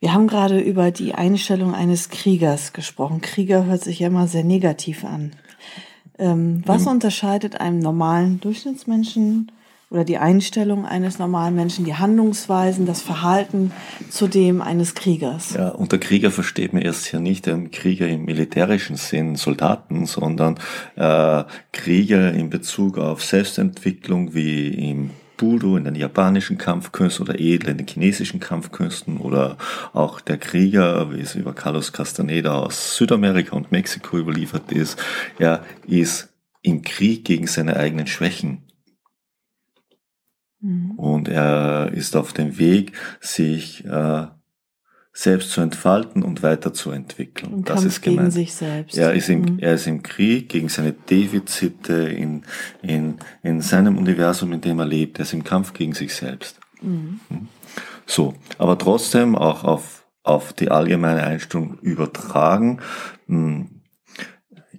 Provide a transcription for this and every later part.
Wir haben gerade über die Einstellung eines Kriegers gesprochen. Krieger hört sich ja immer sehr negativ an. Ähm, was mhm. unterscheidet einem normalen Durchschnittsmenschen oder die Einstellung eines normalen Menschen, die Handlungsweisen, das Verhalten zu dem eines Kriegers? Ja, unter Krieger versteht man erst ja nicht den Krieger im militärischen Sinn, Soldaten, sondern äh, Krieger in Bezug auf Selbstentwicklung wie im Budo in den japanischen Kampfkünsten oder Edel in den chinesischen Kampfkünsten oder auch der Krieger, wie es über Carlos Castaneda aus Südamerika und Mexiko überliefert ist, er ist im Krieg gegen seine eigenen Schwächen. Mhm. Und er ist auf dem Weg, sich äh, selbst zu entfalten und weiterzuentwickeln. Und das ist gemeint. gegen sich selbst. Er ist, im, mhm. er ist im Krieg gegen seine Defizite in, in, in seinem Universum, in dem er lebt. Er ist im Kampf gegen sich selbst. Mhm. mhm. So, aber trotzdem auch auf, auf die allgemeine Einstellung übertragen. Hm,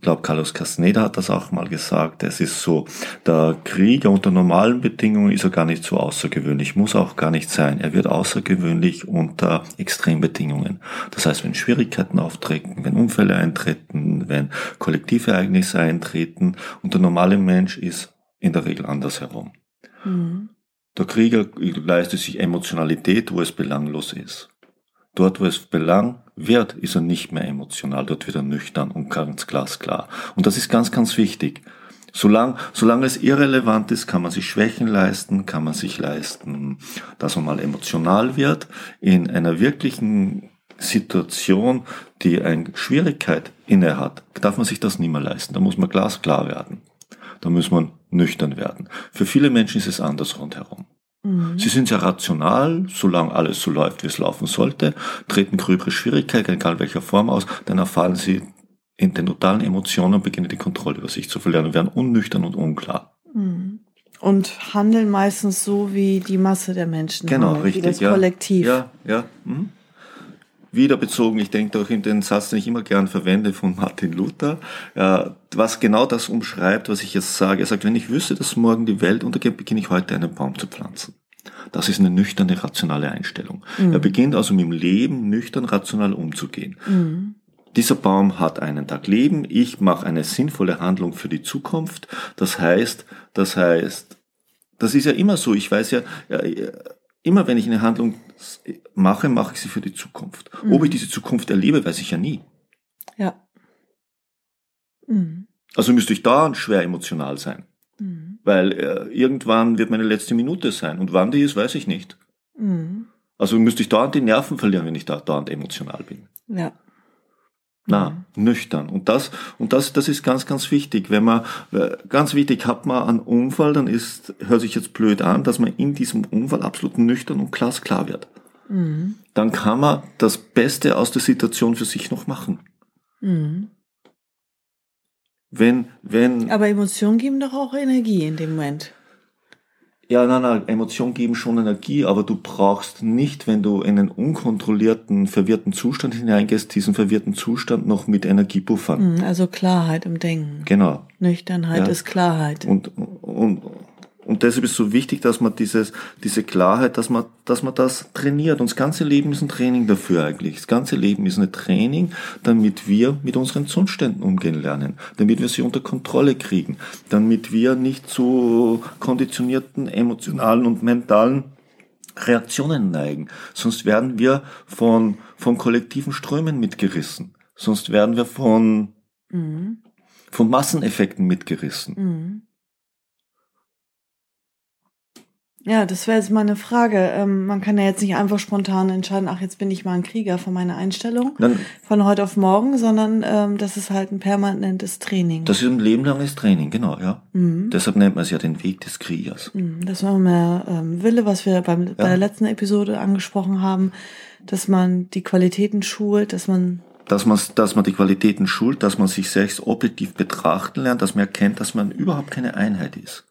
ich glaube, Carlos Castaneda hat das auch mal gesagt, es ist so, der Krieger unter normalen Bedingungen ist er gar nicht so außergewöhnlich, muss auch gar nicht sein. Er wird außergewöhnlich unter Extrembedingungen. Das heißt, wenn Schwierigkeiten auftreten, wenn Unfälle eintreten, wenn Kollektivereignisse eintreten und der normale Mensch ist in der Regel andersherum. Mhm. Der Krieger leistet sich Emotionalität, wo es belanglos ist. Dort, wo es Belang wird, ist er nicht mehr emotional, dort wird er nüchtern und ganz glasklar. Und das ist ganz, ganz wichtig. Solange, solange es irrelevant ist, kann man sich Schwächen leisten, kann man sich leisten, dass man mal emotional wird. In einer wirklichen Situation, die eine Schwierigkeit inne hat, darf man sich das nie mehr leisten. Da muss man glasklar werden. Da muss man nüchtern werden. Für viele Menschen ist es anders rundherum. Mhm. Sie sind sehr rational, solange alles so läuft, wie es laufen sollte, treten gröbere Schwierigkeiten, egal welcher Form aus, dann erfahren sie in den totalen Emotionen und beginnen die Kontrolle über sich zu verlieren und werden unnüchtern und unklar. Mhm. Und handeln meistens so, wie die Masse der Menschen genau, handelt, richtig, wie das ja, Kollektiv. Ja, ja. Mhm wiederbezogen. Ich denke auch in den Satz, den ich immer gern verwende von Martin Luther, was genau das umschreibt, was ich jetzt sage. Er sagt, wenn ich wüsste, dass morgen die Welt untergeht, beginne ich heute einen Baum zu pflanzen. Das ist eine nüchterne, rationale Einstellung. Mhm. Er beginnt also mit dem Leben nüchtern, rational umzugehen. Mhm. Dieser Baum hat einen Tag Leben. Ich mache eine sinnvolle Handlung für die Zukunft. Das heißt, das heißt, das ist ja immer so. Ich weiß ja, immer wenn ich eine Handlung mache, mache ich sie für die Zukunft. Mhm. Ob ich diese Zukunft erlebe, weiß ich ja nie. Ja. Mhm. Also müsste ich da schwer emotional sein. Mhm. Weil äh, irgendwann wird meine letzte Minute sein. Und wann die ist, weiß ich nicht. Mhm. Also müsste ich dauernd die Nerven verlieren, wenn ich da dauernd emotional bin. Ja. Na, mhm. nüchtern. Und das, und das, das ist ganz, ganz wichtig. Wenn man, äh, ganz wichtig, hat man einen Unfall, dann ist, hört sich jetzt blöd an, dass man in diesem Unfall absolut nüchtern und glasklar wird. Mhm. Dann kann man das Beste aus der Situation für sich noch machen. Mhm. Wenn, wenn. Aber Emotionen geben doch auch Energie in dem Moment. Ja, nein, nein, Emotionen geben schon Energie, aber du brauchst nicht, wenn du in einen unkontrollierten, verwirrten Zustand hineingehst, diesen verwirrten Zustand noch mit Energie buffern. Hm, also Klarheit im Denken. Genau. Nüchternheit ja. ist Klarheit. Und, und, und deshalb ist es so wichtig, dass man dieses, diese Klarheit, dass man, dass man das trainiert. Und das ganze Leben ist ein Training dafür eigentlich. Das ganze Leben ist ein Training, damit wir mit unseren Zuständen umgehen lernen, damit wir sie unter Kontrolle kriegen, damit wir nicht zu konditionierten emotionalen und mentalen Reaktionen neigen. Sonst werden wir von, von kollektiven Strömen mitgerissen. Sonst werden wir von, mhm. von Masseneffekten mitgerissen. Mhm. Ja, das wäre jetzt mal eine Frage. Ähm, man kann ja jetzt nicht einfach spontan entscheiden, ach, jetzt bin ich mal ein Krieger von meiner Einstellung Dann, von heute auf morgen, sondern ähm, das ist halt ein permanentes Training. das ist ein lebenlanges Training, genau, ja. Deshalb nennt man es ja den Weg des Kriegers. Mhm, Das war mehr ähm, Wille, was wir beim, bei der letzten Episode angesprochen haben, dass man die Qualitäten schult, dass man Dass man, dass man die Qualitäten schult, dass man sich selbst objektiv betrachten lernt, dass man erkennt, dass man überhaupt keine Einheit ist.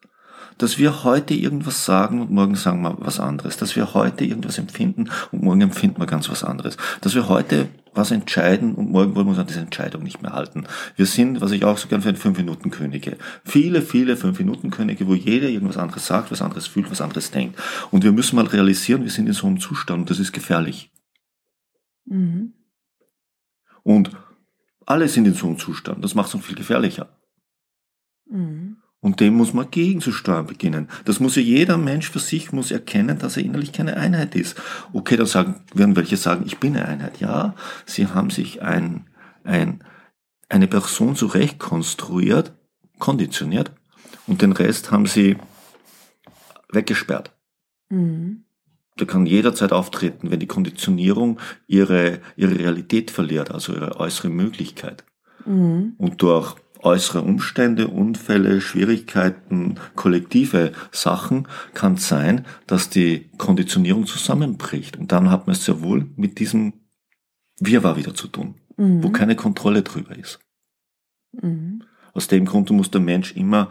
Dass wir heute irgendwas sagen und morgen sagen wir was anderes. Dass wir heute irgendwas empfinden und morgen empfinden wir ganz was anderes. Dass wir heute was entscheiden und morgen wollen wir uns an diese Entscheidung nicht mehr halten. Wir sind, was ich auch so gern finde, Fünf-Minuten-Könige. Viele, viele Fünf-Minuten-Könige, wo jeder irgendwas anderes sagt, was anderes fühlt, was anderes denkt. Und wir müssen mal realisieren, wir sind in so einem Zustand und das ist gefährlich. mhm. Und alle sind in so einem Zustand. Das macht es noch viel gefährlicher. Mhm. Und dem muss man gegenzusteuern beginnen. Das muss ja jeder Mensch für sich muss erkennen, dass er innerlich keine Einheit ist. Okay, dann sagen, werden welche sagen, ich bin eine Einheit. Ja, sie haben sich ein, ein, eine Person zurecht konstruiert, konditioniert und den Rest haben sie weggesperrt. Mhm. Der kann jederzeit auftreten, wenn die Konditionierung ihre, ihre Realität verliert, also ihre äußere Möglichkeit. Mhm. Und durch äußere Umstände, Unfälle, Schwierigkeiten, kollektive Sachen kann es sein, dass die Konditionierung zusammenbricht. Und dann hat man es sehr wohl mit diesem Wirrwarr wieder zu tun, Mhm. wo keine Kontrolle drüber ist. Mhm. Aus dem Grund muss der Mensch immer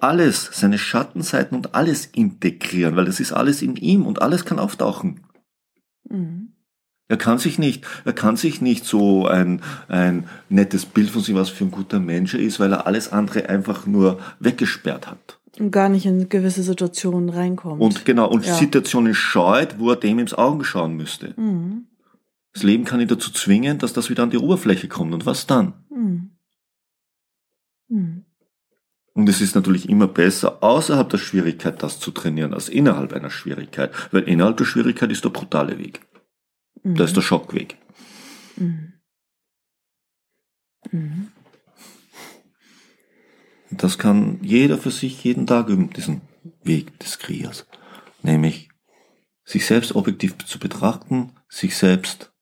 alles, seine Schattenseiten und alles integrieren, weil das ist alles in ihm und alles kann auftauchen. Mhm. Er kann sich nicht, er kann sich nicht so ein, ein nettes Bild von sich, was für ein guter Mensch er ist, weil er alles andere einfach nur weggesperrt hat. Und gar nicht in gewisse Situationen reinkommt. Und genau, und Ja. Situationen scheut, wo er dem ins Auge schauen müsste. Mhm. Das Leben kann ihn dazu zwingen, dass das wieder an die Oberfläche kommt. Und was dann? Mhm. Mhm. Und es ist natürlich immer besser, außerhalb der Schwierigkeit das zu trainieren, als innerhalb einer Schwierigkeit. Weil innerhalb der Schwierigkeit ist der brutale Weg. Mhm. Da ist der Schockweg. Mhm. Mhm. Und das kann jeder für sich jeden Tag üben, diesen Weg des Kriegers. Nämlich sich selbst objektiv zu betrachten, sich selbst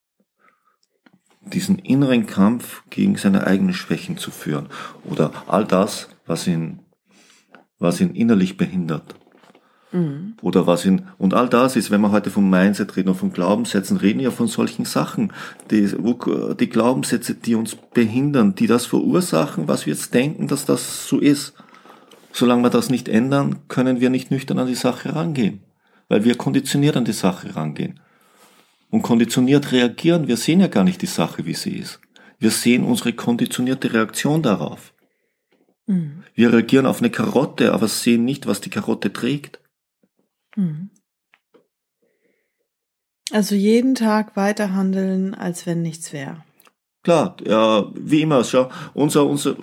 diesen inneren Kampf gegen seine eigenen Schwächen zu führen. Oder all das, was ihn, was ihn innerlich behindert. Mhm. Oder was ihn, und all das ist, wenn wir heute vom Mindset reden und von Glaubenssätzen, reden ja von solchen Sachen, die, die Glaubenssätze, die uns behindern, die das verursachen, was wir jetzt denken, dass das so ist. Solange wir das nicht ändern, können wir nicht nüchtern an die Sache rangehen, weil wir konditioniert an die Sache rangehen. Und konditioniert reagieren, wir sehen ja gar nicht die Sache, wie sie ist. Wir sehen unsere konditionierte Reaktion darauf. Mhm. Wir reagieren auf eine Karotte, aber sehen nicht, was die Karotte trägt. Mhm. Also jeden Tag weiter handeln, als wenn nichts wäre. Klar, ja, wie immer, schau, unser, unser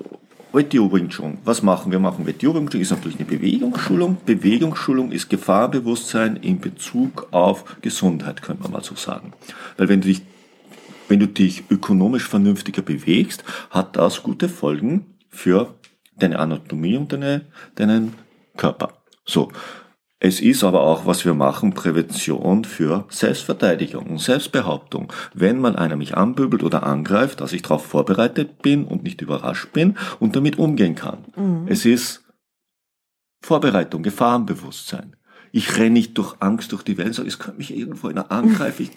Chun. Was machen wir? Machen Wing Chun ist natürlich eine Bewegungsschulung. Bewegungsschulung ist Gefahrenbewusstsein in Bezug auf Gesundheit, könnte man mal so sagen. Weil wenn du dich, wenn du dich ökonomisch vernünftiger bewegst, hat das gute Folgen für deine Anatomie und deine, deinen Körper. So. Es ist aber auch, was wir machen, Prävention für Selbstverteidigung und Selbstbehauptung. Wenn mal einer mich anbübelt oder angreift, dass ich darauf vorbereitet bin und nicht überrascht bin und damit umgehen kann. Es ist Vorbereitung, Gefahrenbewusstsein. Ich renne nicht durch Angst durch die Welt, sage, es könnte mich irgendwo einer angreifen. Ich,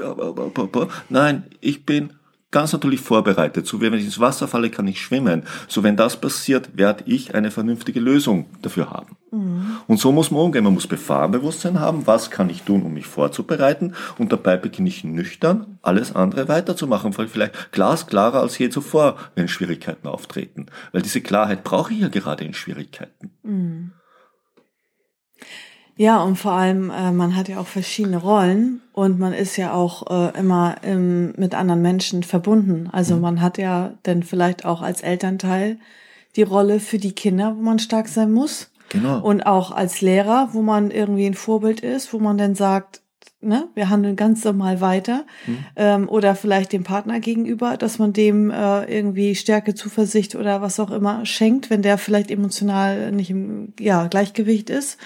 Nein, ich bin ganz natürlich vorbereitet. So wie wenn ich ins Wasser falle, kann ich schwimmen. So wenn das passiert, werde ich eine vernünftige Lösung dafür haben. Und so muss man umgehen. Man muss Gefahrenbewusstsein haben. Was kann ich tun, um mich vorzubereiten? Und dabei beginne ich nüchtern, alles andere weiterzumachen. Vielleicht glasklarer als je zuvor, wenn Schwierigkeiten auftreten. Weil diese Klarheit brauche ich ja gerade in Schwierigkeiten. Mhm. Ja, und vor allem, äh, man hat ja auch verschiedene Rollen und man ist ja auch äh, immer im, mit anderen Menschen verbunden. Also man hat ja dann vielleicht auch als Elternteil die Rolle für die Kinder, wo man stark sein muss. Genau. Und auch als Lehrer, wo man irgendwie ein Vorbild ist, wo man dann sagt, ne, wir handeln ganz normal weiter. Ähm, oder vielleicht dem Partner gegenüber, dass man dem äh, irgendwie Stärke, Zuversicht oder was auch immer schenkt, wenn der vielleicht emotional nicht im ja, Gleichgewicht ist.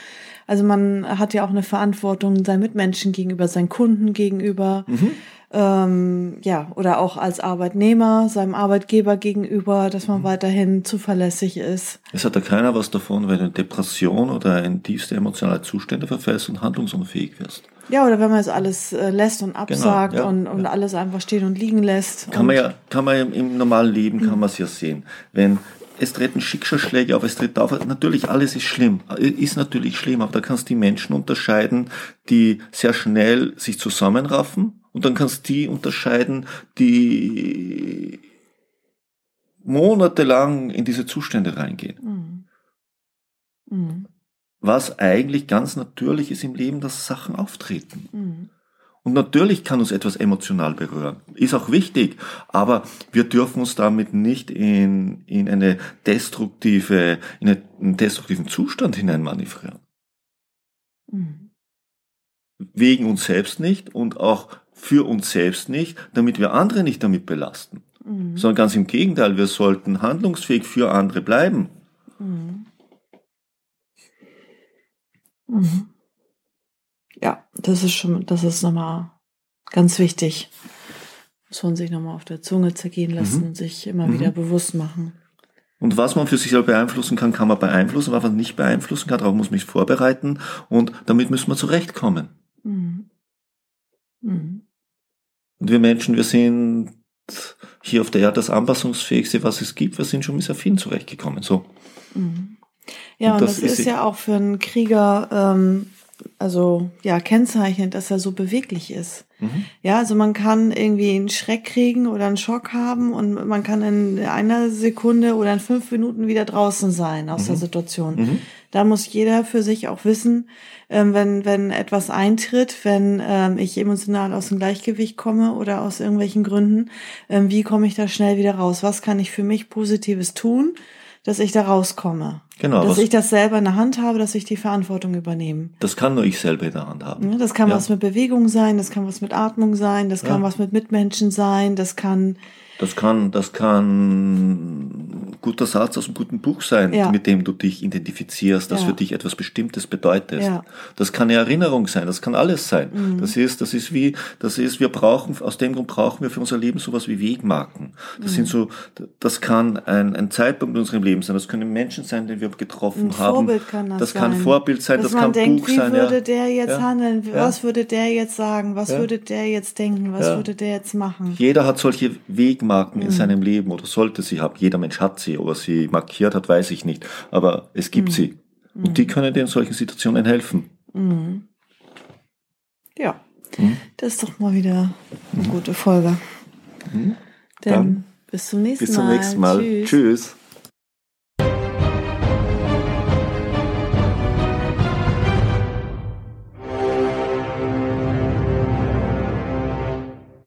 Also man hat ja auch eine Verantwortung seinen Mitmenschen gegenüber, seinen Kunden gegenüber. Mhm. Ähm, ja, oder auch als Arbeitnehmer, seinem Arbeitgeber gegenüber, dass Mhm. man weiterhin zuverlässig ist. Es hat ja keiner was davon, wenn du in Depression oder in tiefste emotionale Zustände verfällst und handlungsunfähig wirst. Ja, oder wenn man es alles äh, lässt und absagt ja, und, und alles einfach stehen und liegen lässt. Kann man ja, kann man ja im normalen Leben kann man es ja sehen. Wenn es treten Schicksalsschläge auf, es tritt auf, natürlich alles ist schlimm, ist natürlich schlimm, aber da kannst du die Menschen unterscheiden, die sehr schnell sich zusammenraffen und dann kannst du die unterscheiden, die monatelang in diese Zustände reingehen. Mhm. Mhm. Was eigentlich ganz natürlich ist im Leben, dass Sachen auftreten. Mhm. Und natürlich kann uns etwas emotional berühren. Ist auch wichtig. Aber wir dürfen uns damit nicht in, in eine destruktive, in einen destruktiven Zustand hineinmanövrieren. Mhm. Wegen uns selbst nicht und auch für uns selbst nicht, damit wir andere nicht damit belasten. Mhm. Sondern ganz im Gegenteil, wir sollten handlungsfähig für andere bleiben. Mhm. Mhm. Ja, das ist schon, das ist nochmal ganz wichtig. Muss man sich nochmal auf der Zunge zergehen lassen Mhm. und sich immer Mhm. wieder bewusst machen. Und was man für sich selber beeinflussen kann, kann man beeinflussen. Was man nicht beeinflussen kann, darauf muss man sich vorbereiten. Und damit müssen wir zurechtkommen. Mhm. Mhm. Und wir Menschen, wir sind hier auf der Erde das anpassungsfähigste, was es gibt. Wir sind schon mit sehr vielen zurechtgekommen. So. Mhm. Ja, Und und das das, ist ja auch für einen Krieger, ähm, also ja, kennzeichnend, dass er so beweglich ist. Mhm. Ja, also man kann irgendwie einen Schreck kriegen oder einen Schock haben und man kann in einer Sekunde oder in fünf Minuten wieder draußen sein aus der Situation. Mhm. Da muss jeder für sich auch wissen, ähm, wenn, wenn etwas eintritt, wenn ähm, ich emotional aus dem Gleichgewicht komme oder aus irgendwelchen Gründen, ähm, wie komme ich da schnell wieder raus? Was kann ich für mich Positives tun, dass ich da rauskomme? Genau, Dass ich das selber in der Hand habe, dass ich die Verantwortung übernehme. Das kann nur ich selber in der Hand haben. Das kann Ja. was mit Bewegung sein, das kann was mit Atmung sein, das kann Ja. was mit Mitmenschen sein, das kann, Das kann, das kann ein guter Satz aus einem guten Buch sein, Ja. mit dem du dich identifizierst, das Ja. für dich etwas Bestimmtes bedeutet. Ja. Mhm. Das kann eine Erinnerung sein, das kann alles sein. Das ist, das ist wie, das ist, wir brauchen, aus dem Grund brauchen wir für unser Leben sowas wie Wegmarken. Das Mhm. sind so, das kann ein, ein Zeitpunkt in unserem Leben sein, das können Menschen sein, den wir getroffen Ein haben. Vorbild kann das kann sein. Vorbild sein, dass das kann denkt, Buch wie sein. würde ja. der jetzt Ja. handeln, Ja. was würde der jetzt sagen, was Ja. würde der jetzt denken, was Ja. würde der jetzt machen. Jeder hat solche Wegmarken Mhm. in seinem Leben oder sollte sie haben. Jeder Mensch hat sie. Ob er sie markiert hat, weiß ich nicht. Aber es gibt Mhm. sie. Und die können dir in solchen Situationen helfen. Mhm. Ja, Mhm. das ist doch mal wieder eine gute Folge. Mhm. Dann Dann bis zum nächsten Bis zum Mal. nächsten Mal. Tschüss. Tschüss.